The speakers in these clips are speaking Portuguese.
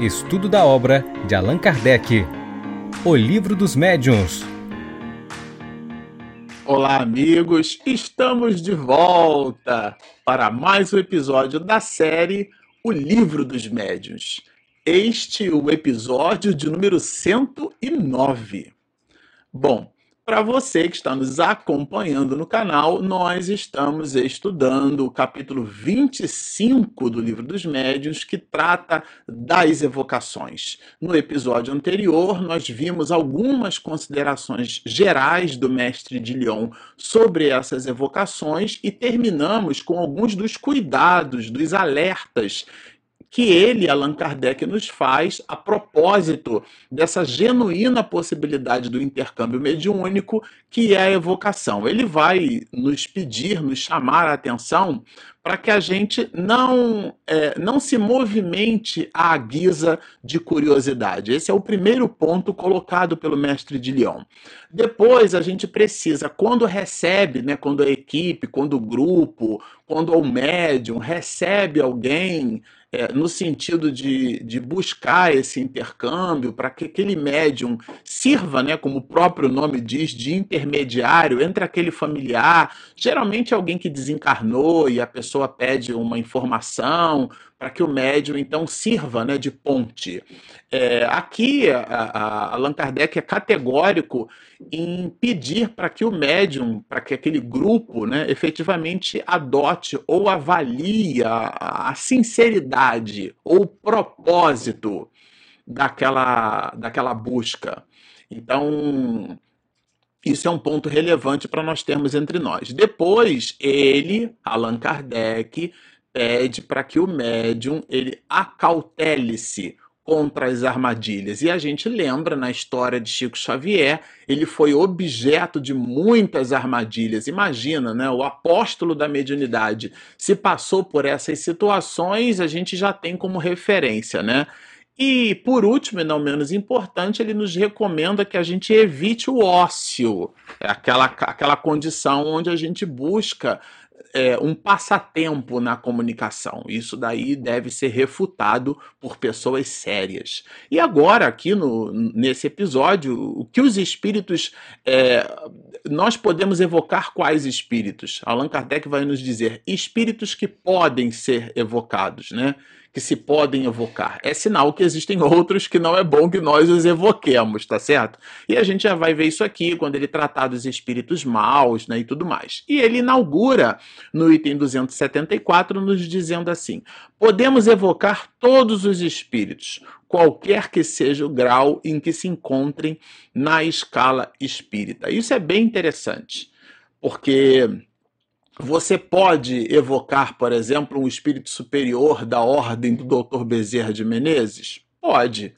Estudo da obra de Allan Kardec. O Livro dos Médiuns. Olá, amigos! Estamos de volta para mais um episódio da série O Livro dos Médiuns. Este é o episódio de número 109. Bom, para você que está nos acompanhando no canal, nós estamos estudando o capítulo 25 do Livro dos Médiuns, que trata das evocações. No episódio anterior, nós vimos algumas considerações gerais do mestre de Lyon sobre essas evocações e terminamos com alguns dos cuidados, dos alertas que ele, Allan Kardec, nos faz a propósito dessa genuína possibilidade do intercâmbio mediúnico, que é a evocação. Ele vai nos pedir, nos chamar a atenção para que a gente não, é, não se movimente à guisa de curiosidade. Esse é o primeiro ponto colocado pelo mestre de Lyon. Depois, a gente precisa, quando recebe, né, quando a equipe, quando o grupo, quando o médium recebe alguém é, no sentido de, de buscar esse intercâmbio, para que aquele médium sirva, né, como o próprio nome diz, de intermediário entre aquele familiar, geralmente alguém que desencarnou e a pessoa pede uma informação, para que o médium então sirva né, de ponte. É, aqui a, a Allan Kardec é categórico em pedir para que o médium, para que aquele grupo né, efetivamente adote ou avalie a, sinceridade ou propósito daquela, daquela busca. Então, isso é um ponto relevante para nós termos entre nós. Depois, ele, Allan Kardec, pede para que o médium ele acautele-se contra as armadilhas. E a gente lembra na história de Chico Xavier, ele foi objeto de muitas armadilhas. Imagina, né? O apóstolo da mediunidade se passou por essas situações, a gente já tem como referência, né? E por último, e não menos importante, ele nos recomenda que a gente evite o ócio, é aquela, aquela condição onde a gente busca é, um passatempo na comunicação. Isso daí deve ser refutado por pessoas sérias. E agora, aqui no, nesse episódio, o que os espíritos. É, nós podemos evocar quais espíritos? Allan Kardec vai nos dizer espíritos que podem ser evocados, né? Que se podem evocar. É sinal que existem outros que não é bom que nós os evoquemos, tá certo? E a gente já vai ver isso aqui quando ele tratar dos espíritos maus, né, e tudo mais. E ele inaugura no item 274 nos dizendo assim: podemos evocar todos os espíritos, qualquer que seja o grau em que se encontrem na escala espírita. Isso é bem interessante, porque você pode evocar, por exemplo, um espírito superior da ordem do Dr. Bezerra de Menezes? Pode.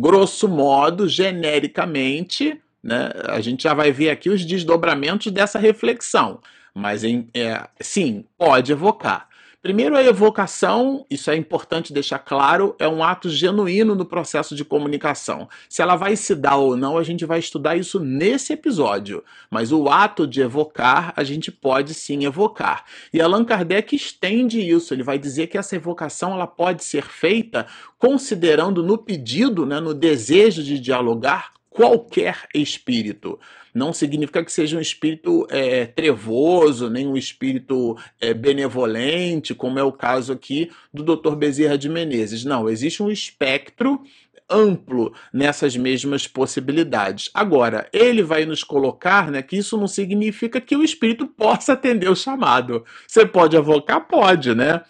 Grosso modo, genericamente, né, a gente já vai ver aqui os desdobramentos dessa reflexão. Mas, em, é, sim, pode evocar. Primeiro, a evocação, isso é importante deixar claro, é um ato genuíno no processo de comunicação. Se ela vai se dar ou não, a gente vai estudar isso nesse episódio. Mas o ato de evocar, a gente pode sim evocar. E Allan Kardec estende isso. Ele vai dizer que essa evocação ela pode ser feita considerando no pedido, né, no desejo de dialogar, qualquer espírito. Não significa que seja um espírito é, trevoso, nem um espírito é, benevolente, como é o caso aqui do Dr. Bezerra de Menezes. Não, existe um espectro amplo nessas mesmas possibilidades. Agora, ele vai nos colocar né, que isso não significa que o espírito possa atender o chamado. Você pode avocar? Pode, né?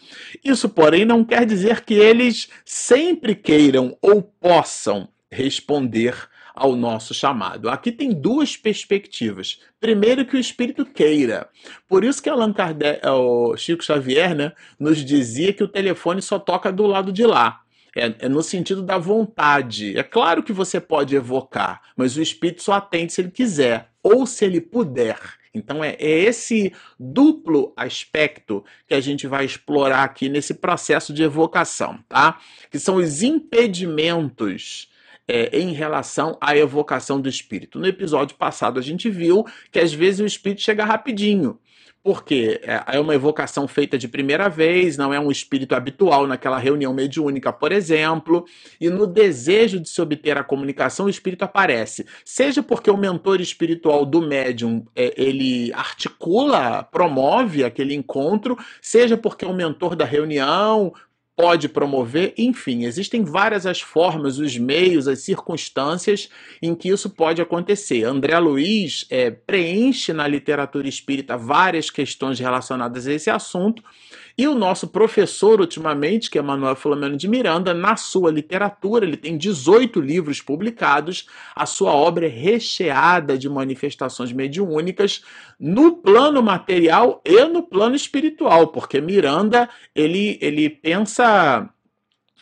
Isso, porém, não quer dizer que eles sempre queiram ou possam responder ao nosso chamado. Aqui tem duas perspectivas. Primeiro, que o espírito queira. Por isso que Allan Kardec, é, o Chico Xavier né, nos dizia que o telefone só toca do lado de lá. É, é, no sentido da vontade. É claro que você pode evocar, mas o espírito só atende se ele quiser ou se ele puder. Então é, é, esse duplo aspecto que a gente vai explorar aqui nesse processo de evocação, tá? Que são os impedimentos é, em relação à evocação do espírito. No episódio passado, a gente viu que às vezes o espírito chega rapidinho. porque é, é uma evocação feita de primeira vez, não é um espírito habitual naquela reunião mediúnica, por exemplo, e no desejo de se obter a comunicação, o espírito aparece. Seja porque o mentor espiritual do médium é, ele articula, promove aquele encontro, seja porque o mentor da reunião pode promover, enfim, existem várias as formas, os meios, as circunstâncias em que isso pode acontecer. André Luiz é, preenche na literatura espírita várias questões relacionadas a esse assunto, e o nosso professor, ultimamente, que é Manuel Filomeno de Miranda, na sua literatura, ele tem 18 livros publicados, a sua obra é recheada de manifestações mediúnicas no plano material e no plano espiritual, porque Miranda, ele, ele pensa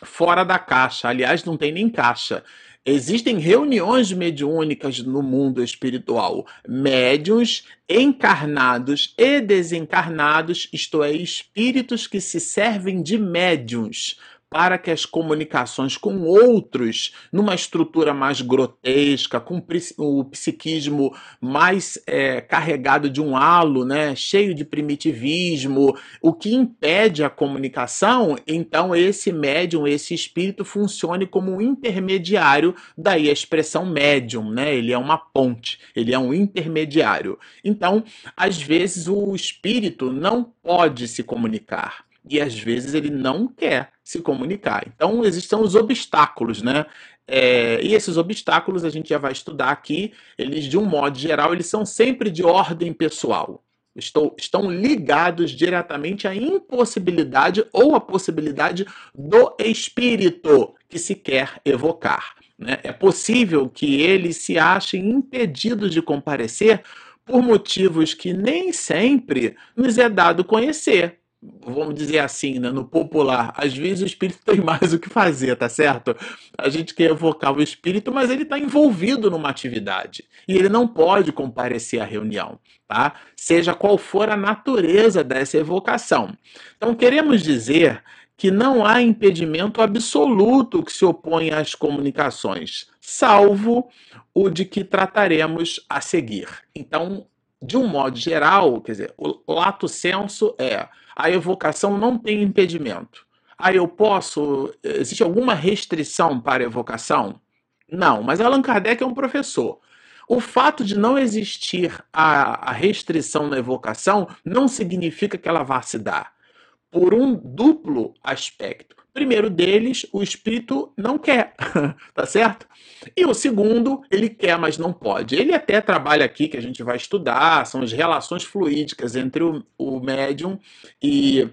fora da caixa, aliás, não tem nem caixa. Existem reuniões mediúnicas no mundo espiritual. Médiuns encarnados e desencarnados, isto é, espíritos que se servem de médiuns para que as comunicações com outros, numa estrutura mais grotesca, com o psiquismo mais é, carregado de um halo, né, cheio de primitivismo, o que impede a comunicação, então esse médium, esse espírito funcione como um intermediário, daí a expressão médium, né? Ele é uma ponte, ele é um intermediário. Então, às vezes o espírito não pode se comunicar e às vezes ele não quer se comunicar. Então existem os obstáculos, né? É, e esses obstáculos a gente já vai estudar aqui. Eles, de um modo geral, eles são sempre de ordem pessoal. Estou, estão ligados diretamente à impossibilidade ou à possibilidade do espírito que se quer evocar. Né? É possível que eles se achem impedidos de comparecer por motivos que nem sempre nos é dado conhecer vamos dizer assim, né, no popular, às vezes o espírito tem mais o que fazer, tá certo? A gente quer evocar o espírito, mas ele está envolvido numa atividade e ele não pode comparecer à reunião, tá? Seja qual for a natureza dessa evocação. Então, queremos dizer que não há impedimento absoluto que se opõe às comunicações, salvo o de que trataremos a seguir. Então, de um modo geral, quer dizer, o lato senso é a evocação não tem impedimento. Aí eu posso. Existe alguma restrição para a evocação? Não, mas Allan Kardec é um professor. O fato de não existir a, a restrição na evocação não significa que ela vá se dar. Por um duplo aspecto. Primeiro deles, o espírito não quer, tá certo? E o segundo, ele quer, mas não pode. Ele até trabalha aqui, que a gente vai estudar, são as relações fluídicas entre o, o médium e,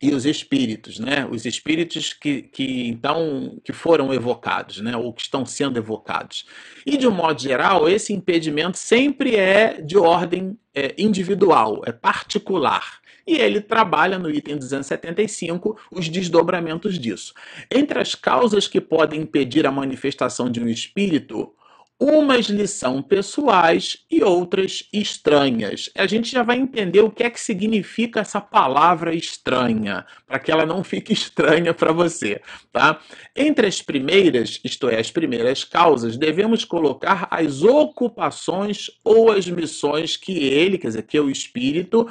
e os espíritos, né? Os espíritos que, que então que foram evocados, né? Ou que estão sendo evocados. E de um modo geral, esse impedimento sempre é de ordem é, individual, é particular e ele trabalha no item 275 os desdobramentos disso. Entre as causas que podem impedir a manifestação de um espírito, Umas lhes são pessoais e outras estranhas. A gente já vai entender o que é que significa essa palavra estranha, para que ela não fique estranha para você, tá? Entre as primeiras, isto é, as primeiras causas, devemos colocar as ocupações ou as missões que ele, quer dizer, que o espírito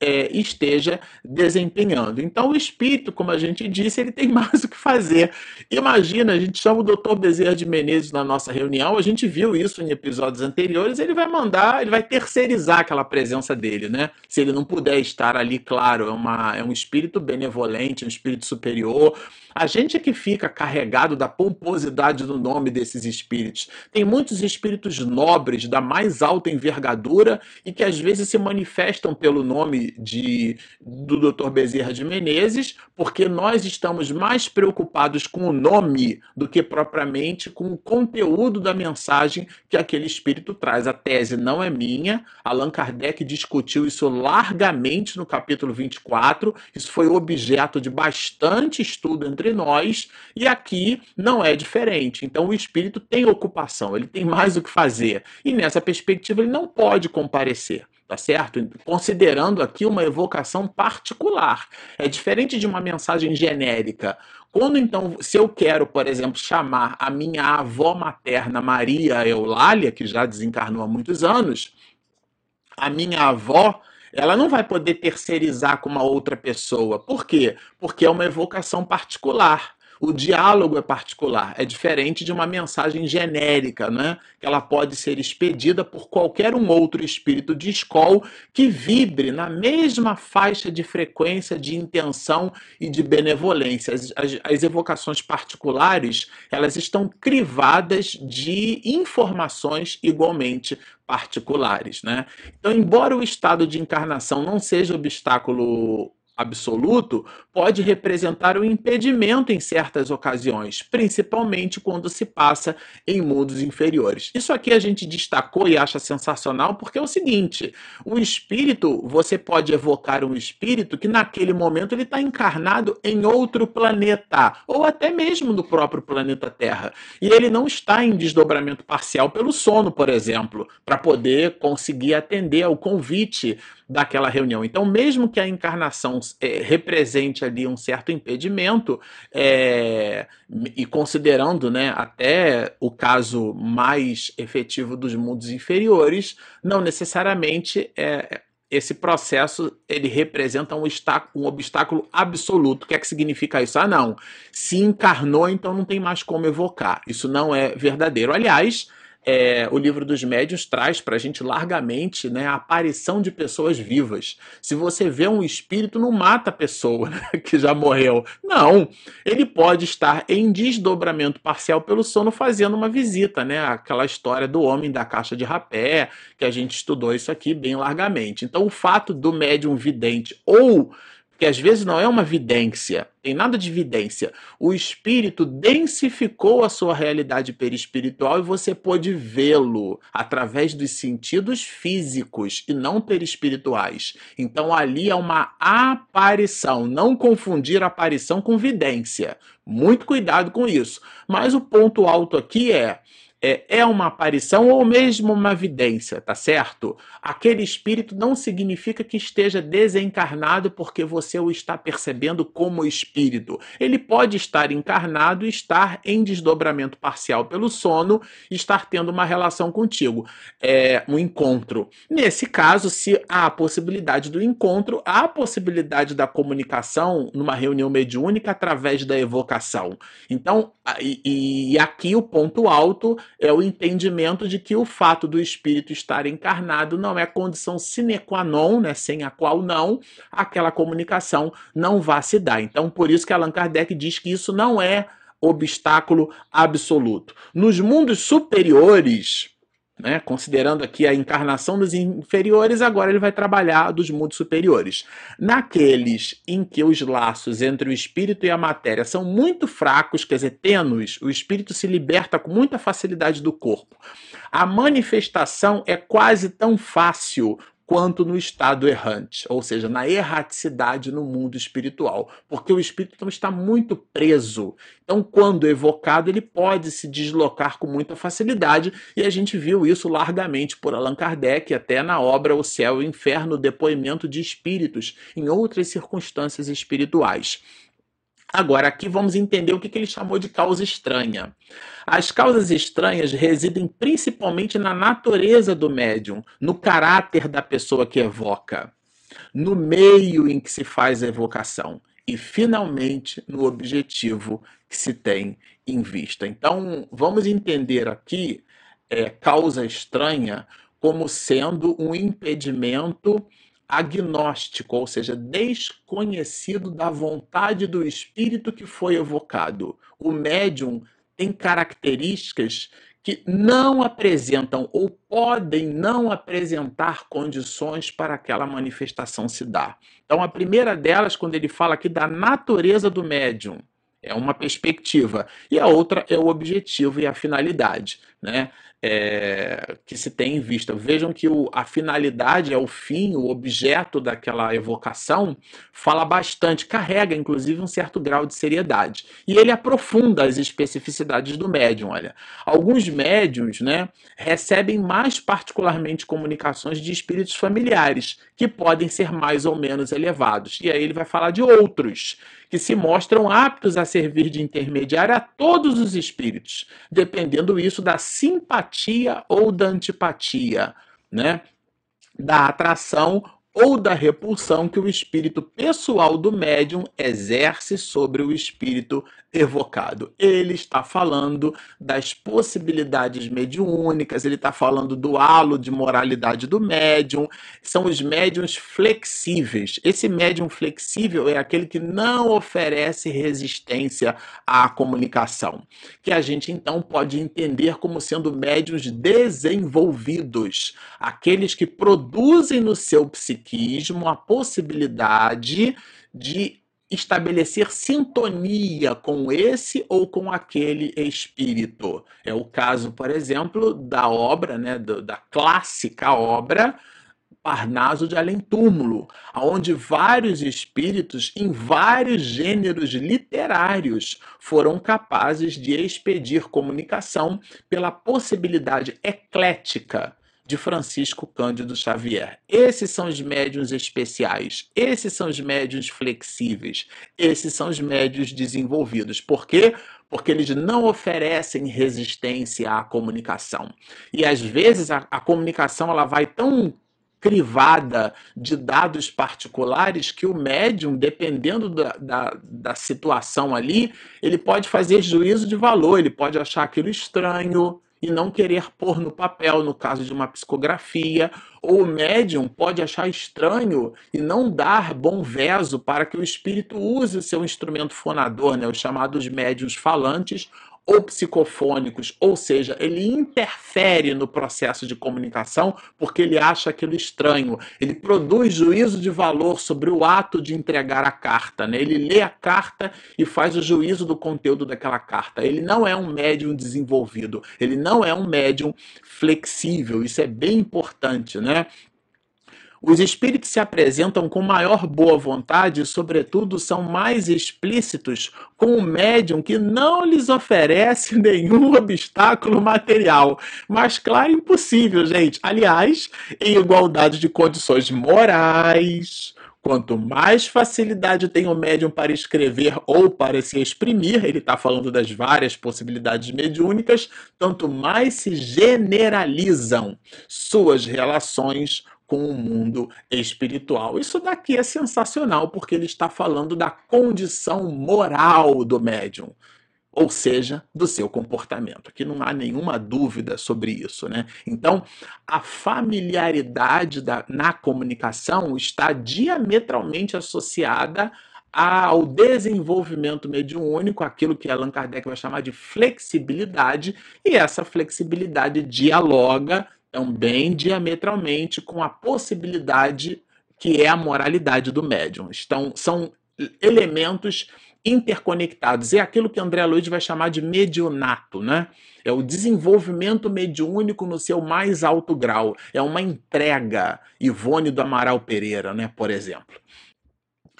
é, esteja desempenhando. Então, o espírito, como a gente disse, ele tem mais o que fazer. Imagina, a gente chama o doutor Bezerra de Menezes na nossa reunião, a gente gente viu isso em episódios anteriores, ele vai mandar, ele vai terceirizar aquela presença dele, né? Se ele não puder estar ali, claro, é, uma, é um espírito benevolente, um espírito superior, a gente é que fica carregado da pomposidade do nome desses espíritos. Tem muitos espíritos nobres, da mais alta envergadura, e que às vezes se manifestam pelo nome de, do Dr. Bezerra de Menezes, porque nós estamos mais preocupados com o nome do que propriamente com o conteúdo da mensagem que aquele espírito traz. A tese não é minha, Allan Kardec discutiu isso largamente no capítulo 24, isso foi objeto de bastante estudo entre nós, e aqui não é diferente. Então o espírito tem ocupação, ele tem mais o que fazer, e nessa perspectiva ele não pode comparecer tá certo? Considerando aqui uma evocação particular. É diferente de uma mensagem genérica. Quando então, se eu quero, por exemplo, chamar a minha avó materna Maria Eulália, que já desencarnou há muitos anos, a minha avó ela não vai poder terceirizar com uma outra pessoa. Por quê? Porque é uma evocação particular. O diálogo é particular, é diferente de uma mensagem genérica, né? Que ela pode ser expedida por qualquer um outro espírito de escola que vibre na mesma faixa de frequência, de intenção e de benevolência. As, as, as evocações particulares, elas estão crivadas de informações igualmente particulares, né? Então, embora o estado de encarnação não seja obstáculo absoluto pode representar um impedimento em certas ocasiões, principalmente quando se passa em mundos inferiores. Isso aqui a gente destacou e acha sensacional porque é o seguinte: o espírito, você pode evocar um espírito que naquele momento ele está encarnado em outro planeta, ou até mesmo no próprio planeta Terra. E ele não está em desdobramento parcial pelo sono, por exemplo, para poder conseguir atender ao convite daquela reunião. Então, mesmo que a encarnação é, represente ali um certo impedimento, é, e considerando né, até o caso mais efetivo dos mundos inferiores, não necessariamente é, esse processo ele representa um, um, obstáculo absoluto. O que é que significa isso? Ah, não. Se encarnou, então não tem mais como evocar. Isso não é verdadeiro. Aliás, é, o livro dos médios traz para a gente largamente né, a aparição de pessoas vivas. Se você vê um espírito, não mata a pessoa né, que já morreu. Não, ele pode estar em desdobramento parcial pelo sono fazendo uma visita, né? Aquela história do homem da caixa de rapé, que a gente estudou isso aqui bem largamente. Então, o fato do médium vidente ou que às vezes não é uma vidência, tem nada de vidência. O espírito densificou a sua realidade perispiritual e você pôde vê-lo através dos sentidos físicos e não perispirituais. Então ali é uma aparição, não confundir aparição com vidência. Muito cuidado com isso. Mas o ponto alto aqui é é, é uma aparição ou mesmo uma vidência, tá certo? Aquele espírito não significa que esteja desencarnado porque você o está percebendo como espírito. Ele pode estar encarnado estar em desdobramento parcial pelo sono estar tendo uma relação contigo, é, um encontro. Nesse caso, se há a possibilidade do encontro, há a possibilidade da comunicação numa reunião mediúnica através da evocação. Então, e, e aqui o ponto alto é o entendimento de que o fato do espírito estar encarnado não é condição sine qua non, né, sem a qual não aquela comunicação não vá se dar. Então, por isso que Allan Kardec diz que isso não é obstáculo absoluto. Nos mundos superiores, né? Considerando aqui a encarnação dos inferiores, agora ele vai trabalhar dos mundos superiores. Naqueles em que os laços entre o espírito e a matéria são muito fracos, quer dizer, tênues, o espírito se liberta com muita facilidade do corpo. A manifestação é quase tão fácil quanto no estado errante, ou seja, na erraticidade no mundo espiritual, porque o espírito então, está muito preso. Então, quando evocado, ele pode se deslocar com muita facilidade, e a gente viu isso largamente por Allan Kardec, até na obra O Céu e o Inferno, Depoimento de Espíritos, em outras circunstâncias espirituais. Agora, aqui vamos entender o que, ele chamou de causa estranha. As causas estranhas residem principalmente na natureza do médium, no caráter da pessoa que evoca, no meio em que se faz a evocação e, finalmente, no objetivo que se tem em vista. Então, vamos entender aqui é, causa estranha como sendo um impedimento agnóstico, ou seja, desconhecido da vontade do espírito que foi evocado. O médium tem características que não apresentam ou podem não apresentar condições para aquela manifestação se dar. Então, a primeira delas, quando ele fala aqui da natureza do médium, é uma perspectiva, e a outra é o objetivo e a finalidade, né? É, que se tem em vista. Vejam que o, a finalidade é o fim, o objeto daquela evocação, fala bastante, carrega inclusive um certo grau de seriedade. E ele aprofunda as especificidades do médium. Olha, alguns médiums né, recebem mais particularmente comunicações de espíritos familiares, que podem ser mais ou menos elevados. E aí ele vai falar de outros que se mostram aptos a servir de intermediário a todos os espíritos, dependendo isso da simpatia ou da antipatia, né? da atração ou da repulsão que o espírito pessoal do médium exerce sobre o espírito evocado. Ele está falando das possibilidades mediúnicas, ele está falando do halo de moralidade do médium, são os médiums flexíveis. Esse médium flexível é aquele que não oferece resistência à comunicação, que a gente então pode entender como sendo médiums desenvolvidos, aqueles que produzem no seu psiquismo a possibilidade de estabelecer sintonia com esse ou com aquele espírito. É o caso, por exemplo, da obra, né, da clássica obra Parnaso de Além Túmulo, onde vários espíritos em vários gêneros literários foram capazes de expedir comunicação pela possibilidade eclética de Francisco Cândido Xavier. Esses são os médiuns especiais, esses são os médiuns flexíveis, esses são os médiuns desenvolvidos. Por quê? Porque eles não oferecem resistência à comunicação. E às vezes a, a comunicação ela vai tão crivada de dados particulares que o médium, dependendo da, da, da, situação ali, ele pode fazer juízo de valor, ele pode achar aquilo estranho, e não querer pôr no papel, no caso de uma psicografia, ou o médium pode achar estranho e não dar bom verso para que o espírito use seu instrumento fonador, né, os chamados médios falantes ou psicofônicos, ou seja, ele interfere no processo de comunicação porque ele acha aquilo estranho. Ele produz juízo de valor sobre o ato de entregar a carta, né? Ele lê a carta e faz o juízo do conteúdo daquela carta. Ele não é um médium desenvolvido, ele não é um médium flexível. Isso é bem importante, né? Os espíritos se apresentam com maior boa vontade e, sobretudo, são mais explícitos com o médium que não lhes oferece nenhum obstáculo material. Mas, claro, impossível, gente. Aliás, em igualdade de condições morais, Quanto mais facilidade tem o médium para escrever ou para se exprimir, ele está falando das várias possibilidades mediúnicas, tanto mais se generalizam suas relações com o mundo espiritual. Isso daqui é sensacional porque ele está falando da condição moral do médium, ou seja, do seu comportamento. Aqui não há nenhuma dúvida sobre isso, né? Então, a familiaridade da, na comunicação está diametralmente associada ao desenvolvimento mediúnico, aquilo que Allan Kardec vai chamar de flexibilidade, e essa flexibilidade dialoga também diametralmente com a possibilidade que é a moralidade do médium. Então, são elementos interconectados. É aquilo que André Luiz vai chamar de medionato, né? É o desenvolvimento mediúnico no seu mais alto grau. É uma entrega, Ivone do Amaral Pereira, né, por exemplo.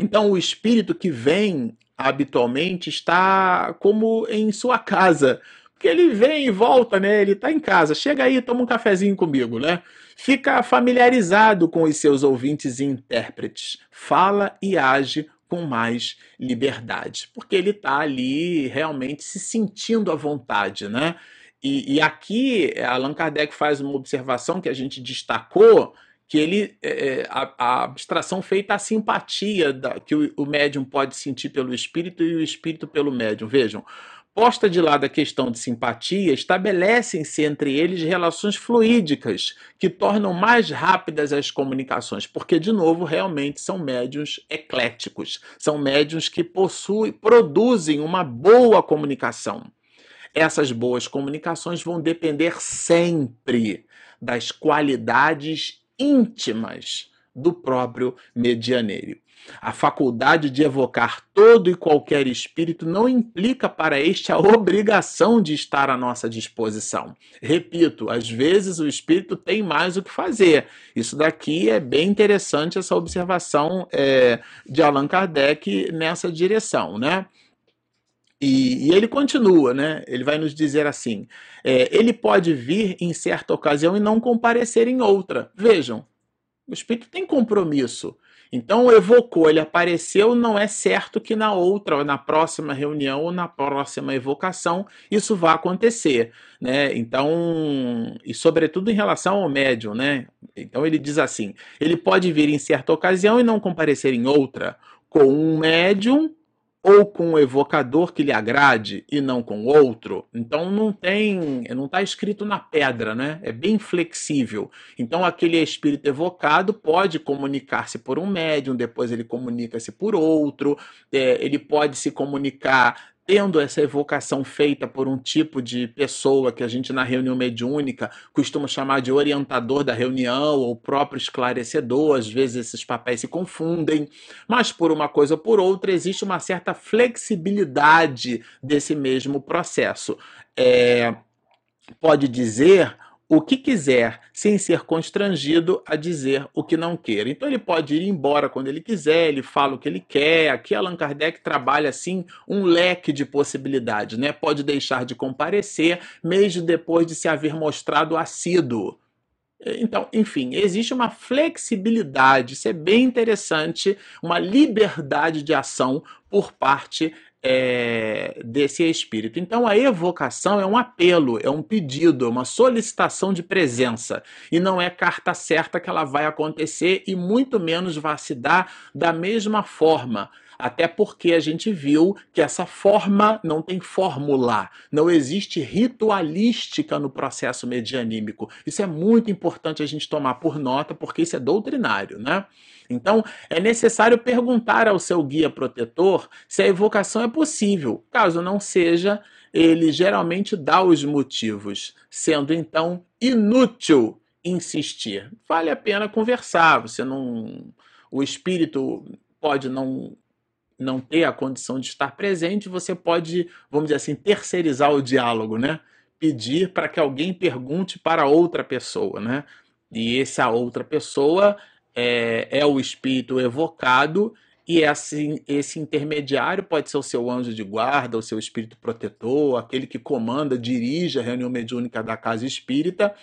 Então, o espírito que vem habitualmente está como em sua casa, porque ele vem e volta, né? Ele está em casa. Chega aí, toma um cafezinho comigo, né? Fica familiarizado com os seus ouvintes e intérpretes. Fala e age com mais liberdade, porque ele está ali realmente se sentindo à vontade, né? E, e, aqui Allan Kardec faz uma observação que a gente destacou, que ele é, é a, a, abstração feita à simpatia da, que o, o médium pode sentir pelo espírito e o espírito pelo médium. Vejam, Posta de lado a questão de simpatia, estabelecem-se entre eles relações fluídicas que tornam mais rápidas as comunicações, porque, de novo, realmente são médios ecléticos, são médios que possuem, produzem uma boa comunicação. Essas boas comunicações vão depender sempre das qualidades íntimas do próprio medianeiro. A faculdade de evocar todo e qualquer espírito não implica para este a obrigação de estar à nossa disposição. Repito, às vezes o espírito tem mais o que fazer. Isso daqui é bem interessante, essa observação é, de Allan Kardec nessa direção, né? E, e, ele continua, né? Ele vai nos dizer assim: é, ele pode vir em certa ocasião e não comparecer em outra. Vejam, o espírito tem compromisso. Então evocou, ele apareceu, não é certo que na outra, na próxima reunião ou na próxima evocação isso vá acontecer, né? Então, e sobretudo em relação ao médium, né? Então ele diz assim: ele pode vir em certa ocasião e não comparecer em outra, com um médium ou com um evocador que lhe agrade e não com outro. Então não tem, não está escrito na pedra, né? É bem flexível. Então aquele espírito evocado pode comunicar-se por um médium, depois ele comunica-se por outro, é, ele pode se comunicar tendo essa evocação feita por um tipo de pessoa que a gente na reunião mediúnica costuma chamar de orientador da reunião ou próprio esclarecedor, às vezes esses papéis se confundem, mas por uma coisa ou por outra existe uma certa flexibilidade desse mesmo processo. É, pode dizer o que quiser, sem ser constrangido a dizer o que não quer. Então ele pode ir embora quando ele quiser, ele fala o que ele quer. Aqui Allan Kardec trabalha assim um leque de possibilidades, né? Pode deixar de comparecer mesmo depois de se haver mostrado assíduo. Então, enfim, existe uma flexibilidade, isso é bem interessante, uma liberdade de ação por parte é, desse espírito. Então a evocação é um apelo, é um pedido, é uma solicitação de presença. E não é carta certa que ela vai acontecer e muito menos vai se dar da mesma forma. Até porque a gente viu que essa forma não tem fórmula, não existe ritualística no processo medianímico. Isso é muito importante a gente tomar por nota, porque isso é doutrinário, né? Então, é necessário perguntar ao seu guia protetor se a evocação é possível. Caso não seja, ele geralmente dá os motivos, sendo então inútil insistir. Vale a pena conversar, você não o espírito pode não não ter a condição de estar presente, você pode, vamos dizer assim, terceirizar o diálogo, né? Pedir para que alguém pergunte para outra pessoa, né? E essa outra pessoa é, é o espírito evocado e esse, esse intermediário pode ser o seu anjo de guarda, o seu espírito protetor, aquele que comanda, dirige a reunião mediúnica da casa espírita.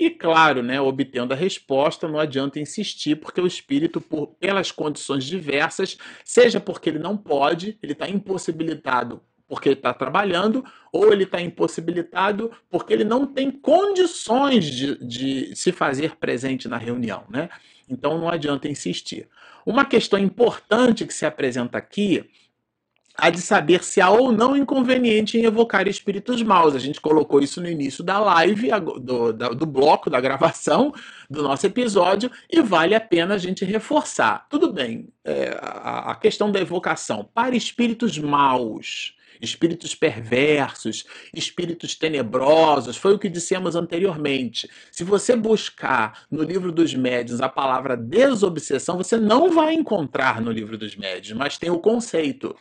E claro, né, obtendo a resposta, não adianta insistir, porque o espírito, por, pelas condições diversas, seja porque ele não pode, ele está impossibilitado porque ele está trabalhando, ou ele está impossibilitado porque ele não tem condições de, de se fazer presente na reunião. Né? Então não adianta insistir. Uma questão importante que se apresenta aqui há de saber se há ou não inconveniente em evocar espíritos maus. A gente colocou isso no início da live, do, do bloco da gravação do nosso episódio, e vale a pena a gente reforçar. Tudo bem, é, a, a questão da evocação para espíritos maus espíritos perversos, espíritos tenebrosos, foi o que dissemos anteriormente. Se você buscar no livro dos médios a palavra desobsessão, você não vai encontrar no livro dos médios, mas tem o conceito.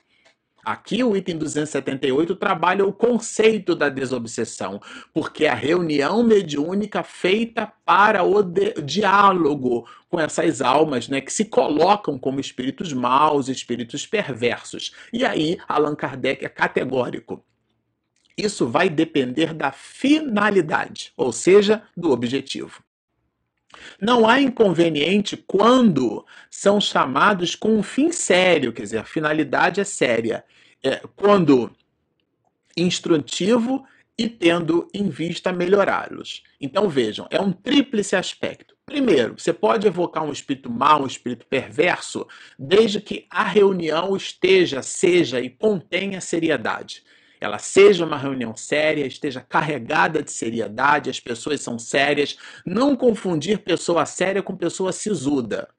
Aqui o item 278 trabalha o conceito da desobsessão, porque é a reunião mediúnica feita para o diálogo com essas almas, né, que se colocam como espíritos maus, espíritos perversos. E aí Allan Kardec é categórico. Isso vai depender da finalidade, ou seja, do objetivo. Não há inconveniente quando são chamados com um fim sério, quer dizer, a finalidade é séria. É, quando instrutivo e tendo em vista melhorá-los. Então vejam, é um tríplice aspecto. Primeiro, você pode evocar um espírito mau, um espírito perverso, desde que a reunião esteja, seja e contenha seriedade ela seja uma reunião séria, esteja carregada de seriedade, as pessoas são sérias. Não confundir pessoa séria com pessoa sisuda.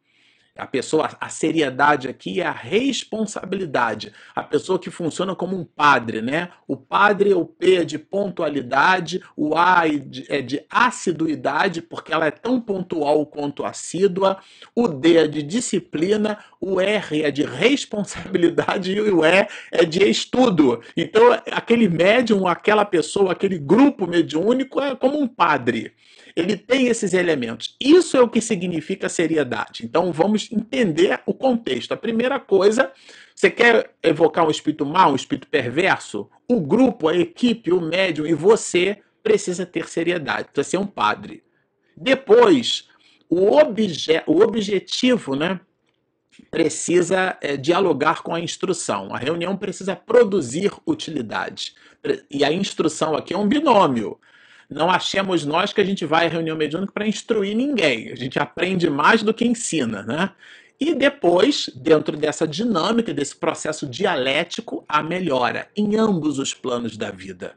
A pessoa, a seriedade aqui é a responsabilidade. A pessoa que funciona como um padre, né? O padre, o P é de pontualidade, o A é de assiduidade, porque ela é tão pontual quanto assídua, o D é de disciplina, o R é de responsabilidade e o E é de estudo. Então, aquele médium, aquela pessoa, aquele grupo mediúnico é como um padre ele tem esses elementos. Isso é o que significa seriedade. Então vamos entender o contexto. A primeira coisa, você quer evocar um espírito mau, um espírito perverso? O grupo, a equipe, o médium e você precisa ter seriedade, precisa ser um padre. Depois, o, obje o objetivo, né? precisa é, dialogar com a instrução. A reunião precisa produzir utilidade. E a instrução aqui é um binômio. Não achemos nós que a gente vai à reunião mediúnica para instruir ninguém. A gente aprende mais do que ensina, né? E depois, dentro dessa dinâmica, desse processo dialético, a melhora em ambos os planos da vida.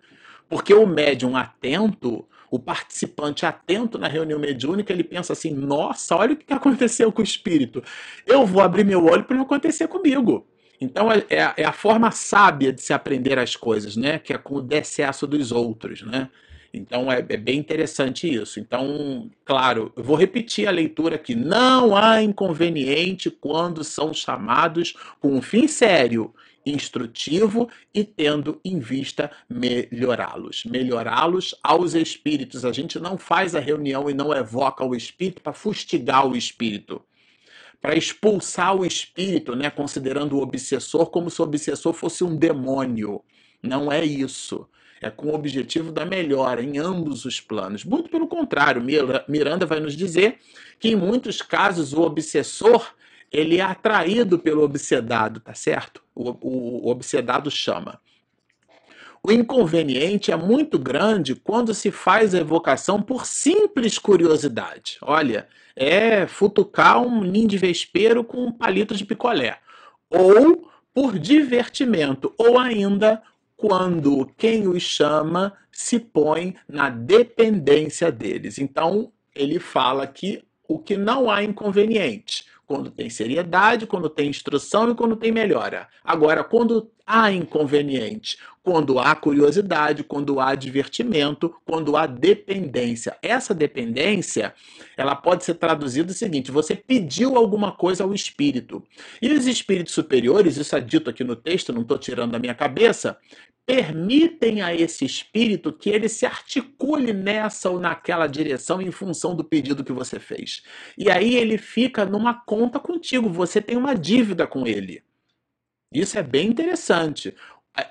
Porque o médium atento, o participante atento na reunião mediúnica, ele pensa assim: nossa, olha o que aconteceu com o espírito. Eu vou abrir meu olho para não acontecer comigo. Então é, é, é, a forma sábia de se aprender as coisas, né? Que é com o decesso dos outros, né? Então é, é, bem interessante isso. Então, claro, eu vou repetir a leitura aqui. Não há inconveniente quando são chamados com um fim sério, instrutivo e tendo em vista melhorá-los. Melhorá-los aos espíritos. A gente não faz a reunião e não evoca o espírito para fustigar o espírito. Para expulsar o espírito, né, considerando o obsessor como se o obsessor fosse um demônio. Não é isso é com o objetivo da melhora em ambos os planos. Muito pelo contrário, Miranda vai nos dizer que em muitos casos o obsessor ele é atraído pelo obsedado, tá certo? O, o, o obsedado chama. O inconveniente é muito grande quando se faz a evocação por simples curiosidade. Olha, é futucar um ninho de vespeiro com um palito de picolé. Ou por divertimento, ou ainda quando quem os chama se põe na dependência deles. Então, ele fala que o que não há inconveniente, quando tem seriedade, quando tem instrução e quando tem melhora. Agora, quando há inconveniente, quando há curiosidade, quando há divertimento, quando há dependência. Essa dependência, ela pode ser traduzida o seguinte: você pediu alguma coisa ao espírito. E os espíritos superiores, isso é dito aqui no texto, não estou tirando da minha cabeça, permitem a esse espírito que ele se articule nessa ou naquela direção em função do pedido que você fez. E aí ele fica numa conta contigo, você tem uma dívida com ele. Isso é bem interessante.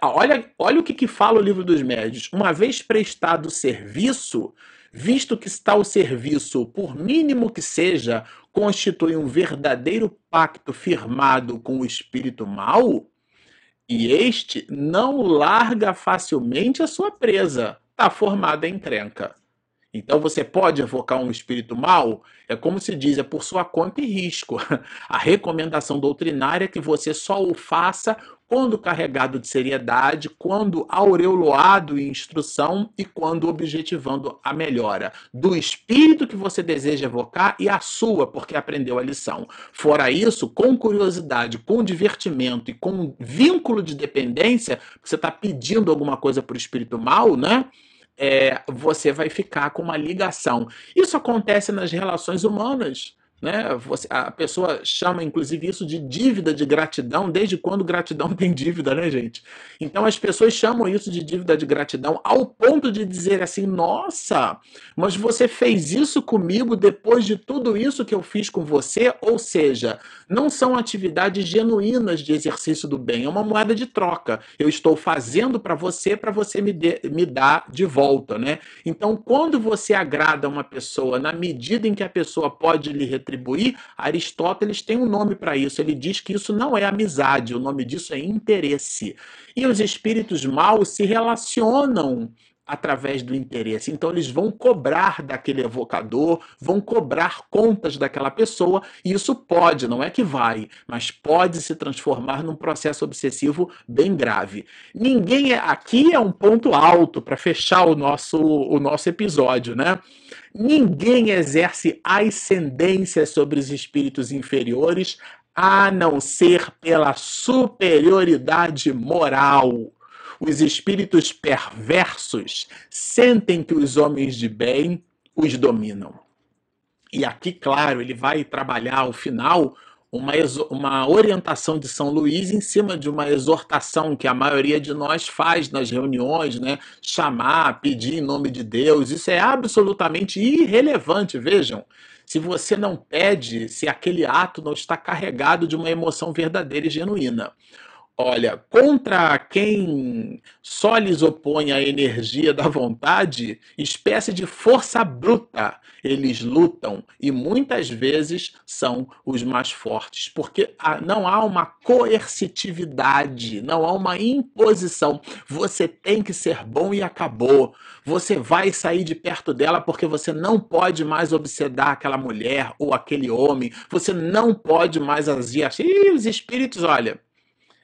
Olha, olha o que, que fala o livro dos médios. Uma vez prestado serviço, visto que o serviço, por mínimo que seja, constitui um verdadeiro pacto firmado com o espírito mau, e este não larga facilmente a sua presa. Está formada em encrenca. Então você pode evocar um espírito mau, é como se diz, é por sua conta e risco. A recomendação doutrinária é que você só o faça quando carregado de seriedade, quando aureoloado em instrução e quando objetivando a melhora do espírito que você deseja evocar e a sua, porque aprendeu a lição. Fora isso, com curiosidade, com divertimento e com vínculo de dependência, você está pedindo alguma coisa para o espírito mal, né? É, você vai ficar com uma ligação. Isso acontece nas relações humanas. Né? Você, a pessoa chama, inclusive, isso de dívida de gratidão, desde quando gratidão tem dívida, né, gente? Então as pessoas chamam isso de dívida de gratidão ao ponto de dizer assim: nossa, mas você fez isso comigo depois de tudo isso que eu fiz com você? Ou seja, não são atividades genuínas de exercício do bem, é uma moeda de troca. Eu estou fazendo para você, para você me, de, me dar de volta, né? Então, quando você agrada uma pessoa na medida em que a pessoa pode lhe retribuir, retribuir, Aristóteles tem um nome para isso. Ele diz que isso não é amizade, o nome disso é interesse. E os espíritos maus se relacionam através do interesse. Então eles vão cobrar daquele evocador, vão cobrar contas daquela pessoa, e isso pode, não é que vai, mas pode se transformar num processo obsessivo bem grave. Ninguém é, aqui é um ponto alto para fechar o nosso o nosso episódio, né? Ninguém exerce ascendência sobre os espíritos inferiores a não ser pela superioridade moral. Os espíritos perversos sentem que os homens de bem os dominam. E aqui, claro, ele vai trabalhar ao final uma, uma orientação de São Luís em cima de uma exortação que a maioria de nós faz nas reuniões, né? Chamar, pedir em nome de Deus, isso é absolutamente irrelevante, vejam. Se você não pede, se aquele ato não está carregado de uma emoção verdadeira e genuína. Olha, contra quem só lhes opõe a energia da vontade, espécie de força bruta, eles lutam e muitas vezes são os mais fortes, porque não há uma coercitividade, não há uma imposição. Você tem que ser bom e acabou. Você vai sair de perto dela porque você não pode mais obsedar aquela mulher ou aquele homem. Você não pode mais agir. E os espíritos, olha,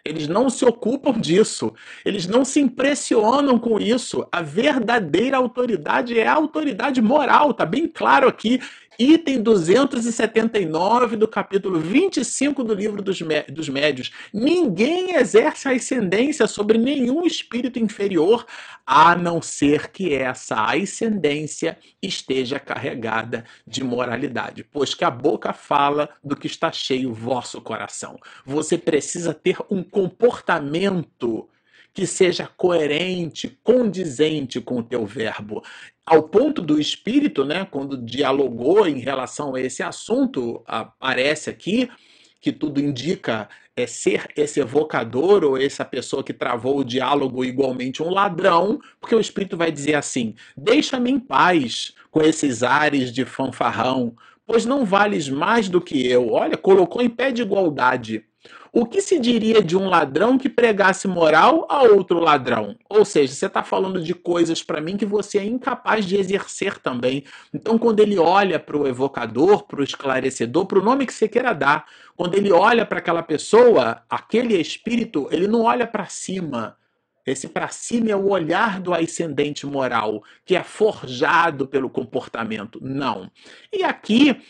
eles não se ocupam disso. Eles não se impressionam com isso. A verdadeira autoridade é a autoridade moral. Tá bem claro aqui item 279 do capítulo 25 do livro dos, dos médios. Ninguém exerce ascendência sobre nenhum espírito inferior, a não ser que essa ascendência esteja carregada de moralidade, pois que a boca fala do que está cheio o vosso coração. Você precisa ter um comportamento que seja coerente, condizente com o teu verbo. Ao ponto do espírito, né, quando dialogou em relação a esse assunto, aparece aqui que tudo indica é ser esse evocador ou essa pessoa que travou o diálogo igualmente um ladrão, porque o espírito vai dizer assim: "Deixa-me em paz com esses ares de fanfarrão, pois não vales mais do que eu". Olha, colocou em pé de igualdade. O que se diria de um ladrão que pregasse moral a outro ladrão? Ou seja, você está falando de coisas para mim que você é incapaz de exercer também. Então, quando ele olha para o evocador, para o esclarecedor, para o nome que você queira dar, quando ele olha para aquela pessoa, aquele espírito, ele não olha para cima. Esse para cima é o olhar do ascendente moral, que é forjado pelo comportamento. Não. E aqui,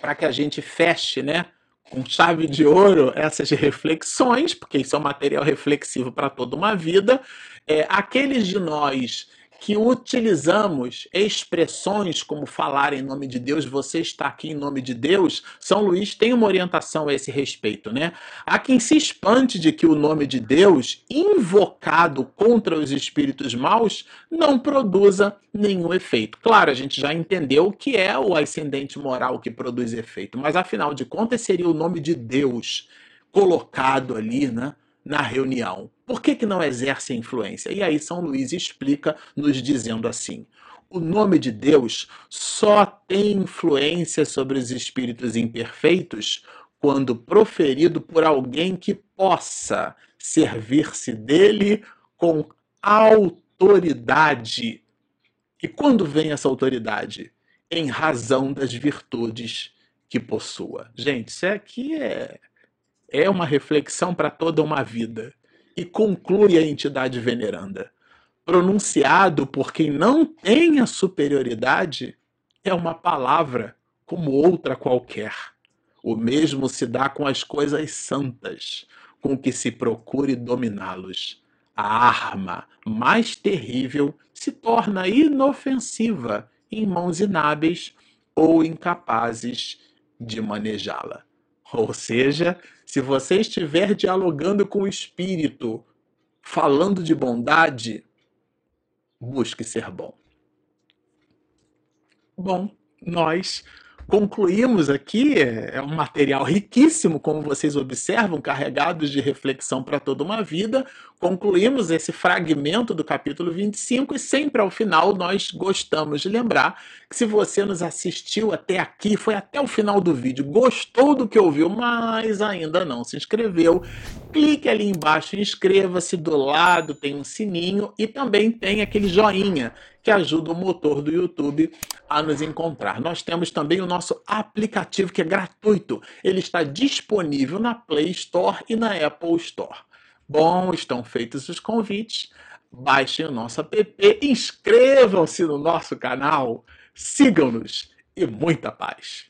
para que a gente feche, né? Com chave de ouro essas reflexões, porque isso é um material reflexivo para toda uma vida. É, aqueles de nós que utilizamos expressões como falar em nome de Deus, você está aqui em nome de Deus, São Luís tem uma orientação a esse respeito, né? Há quem se espante de que o nome de Deus, invocado contra os espíritos maus, não produza nenhum efeito. Claro, a gente já entendeu que é o ascendente moral que produz efeito, mas afinal de contas seria o nome de Deus colocado ali, né? Na reunião. Por que, que não exerce influência? E aí São Luís explica, nos dizendo assim: o nome de Deus só tem influência sobre os espíritos imperfeitos quando proferido por alguém que possa servir-se dele com autoridade. E quando vem essa autoridade? Em razão das virtudes que possua. Gente, isso aqui é é uma reflexão para toda uma vida e conclui a entidade veneranda. Pronunciado por quem não tem a superioridade, é uma palavra como outra qualquer. O mesmo se dá com as coisas santas, com que se procure dominá-los. A arma mais terrível se torna inofensiva em mãos inábeis ou incapazes de manejá-la. Ou seja, se você estiver dialogando com o espírito, falando de bondade, busque ser bom. Bom, nós concluímos aqui, é um material riquíssimo, como vocês observam, carregados de reflexão para toda uma vida. Concluímos esse fragmento do capítulo 25 e sempre ao final nós gostamos de lembrar que se você nos assistiu até aqui, foi até o final do vídeo, gostou do que ouviu, mas ainda não se inscreveu, clique ali embaixo, inscreva-se, do lado tem um sininho e também tem aquele joinha que ajuda o motor do YouTube a nos encontrar. Nós temos também o nosso aplicativo que é gratuito. Ele está disponível na Play Store e na Apple Store. Bom, estão feitos os convites. Baixem o nosso app, inscrevam-se no nosso canal, sigam-nos e muita paz.